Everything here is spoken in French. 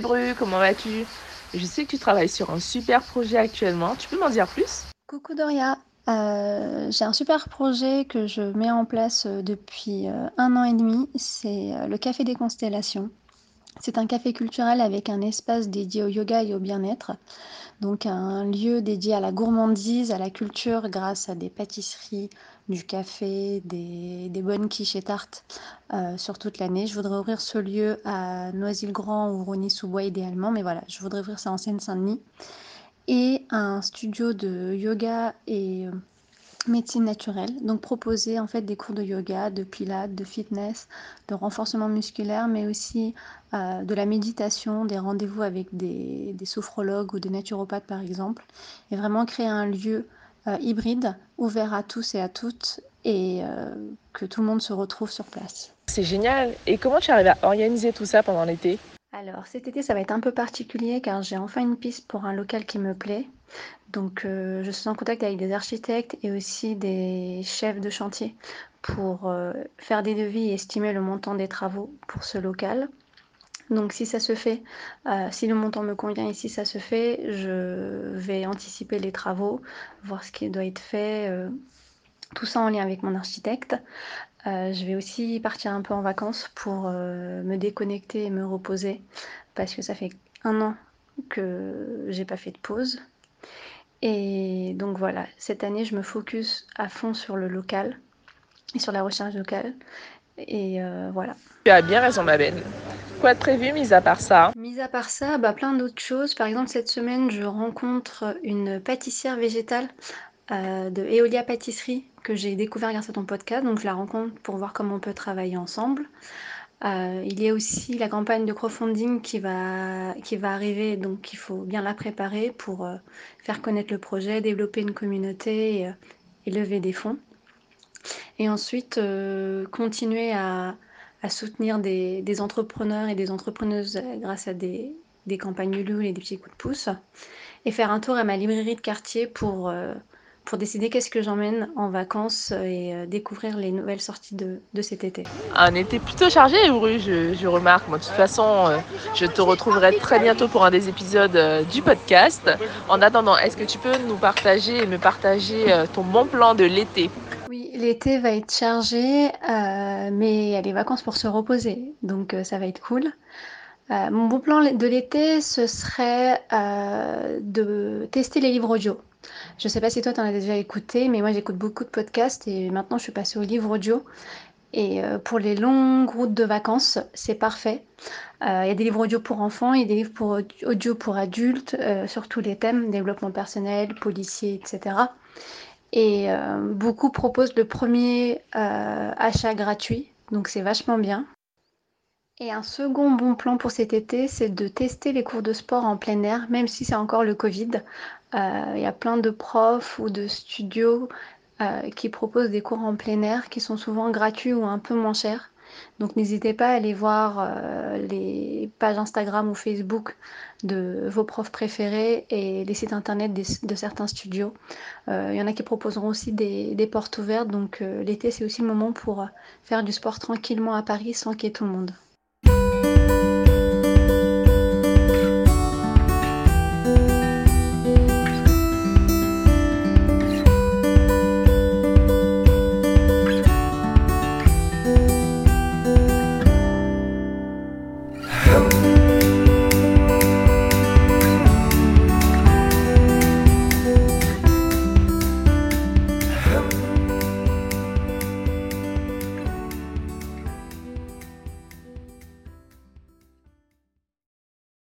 Hébru, comment vas-tu? Je sais que tu travailles sur un super projet actuellement. Tu peux m'en dire plus? Coucou Doria, euh, j'ai un super projet que je mets en place euh, depuis euh, un an et demi. C'est le Café des Constellations. C'est un café culturel avec un espace dédié au yoga et au bien-être. Donc un lieu dédié à la gourmandise, à la culture grâce à des pâtisseries, du café, des, bonnes quiches et tartes sur toute l'année. Je voudrais ouvrir ce lieu à Noisy-le-Grand ou Rony-sous-Bois idéalement, mais voilà, je voudrais ouvrir ça en Seine-Saint-Denis et un studio de yoga et euh, médecine naturelle. Donc proposer en fait des cours de yoga, de pilates, de fitness, de renforcement musculaire, mais aussi euh, de la méditation, des rendez-vous avec des, sophrologues ou des naturopathes par exemple. Et vraiment créer un lieu euh, hybride, ouvert à tous et à toutes, et que tout le monde se retrouve sur place. C'est génial. Et comment tu arrives à organiser tout ça pendant l'été? Alors cet été, ça va être un peu particulier car j'ai enfin une piste pour un local qui me plaît. Donc euh, je suis en contact avec des architectes et aussi des chefs de chantier pour euh, faire des devis et estimer le montant des travaux pour ce local. Donc si ça se fait, euh, si le montant me convient et si ça se fait, je vais anticiper les travaux, voir ce qui doit être fait, tout ça en lien avec mon architecte. Euh, je vais aussi partir un peu en vacances pour euh, me déconnecter et me reposer parce que ça fait un an que j'ai pas fait de pause. Et donc voilà, cette année je me focus à fond sur le local et sur la recherche locale. Et euh, voilà. Tu as bien raison ma belle. Quoi de prévu mis à part ça? Mis à part ça, bah, plein d'autres choses. Par exemple cette semaine je rencontre une pâtissière végétale de Eolia Pâtisserie que j'ai découvert grâce à ton podcast. Donc je la rencontre pour voir comment on peut travailler ensemble. Euh, il y a aussi la campagne de crowdfunding qui va, qui va arriver, donc il faut bien la préparer pour euh, faire connaître le projet, développer une communauté et, euh, lever des fonds. Et ensuite, continuer à, soutenir des, entrepreneurs et des entrepreneuses grâce à des, des campagnes Ulule et des petits coups de pouce. Et faire un tour à ma librairie de quartier pour pour décider qu'est-ce que j'emmène en vacances et euh, découvrir les nouvelles sorties de, cet été. Un été plutôt chargé, je, je remarque. Moi, de toute façon, euh, je te retrouverai très bientôt pour un des épisodes euh, du podcast. En attendant, est-ce que tu peux nous partager et me partager ton bon plan de l'été? Oui, l'été va être chargé, mais il y a les vacances pour se reposer, donc ça va être cool. Mon bon plan de l'été, ce serait de tester les livres audio. Je ne sais pas si toi, tu en as déjà écouté, mais moi, j'écoute beaucoup de podcasts et maintenant, je suis passée au livre audio. Et euh, pour les longues routes de vacances, c'est parfait. Euh, il y a des livres audio pour enfants, il y a des livres pour audio pour adultes, euh, sur tous les thèmes, développement personnel, policier, etc. Et beaucoup proposent le premier achat gratuit, donc c'est vachement bien. Et un second bon plan pour cet été, c'est de tester les cours de sport en plein air, même si c'est encore le Covid. Euh, il y a plein de profs ou de studios euh, qui proposent des cours en plein air qui sont souvent gratuits ou un peu moins chers. Donc n'hésitez pas à aller voir euh, les pages Instagram ou Facebook de vos profs préférés et les sites internet de certains studios. Il y en a qui proposeront aussi des, des portes ouvertes, donc l'été c'est aussi le moment pour faire du sport tranquillement à Paris sans qu'il y ait tout le monde.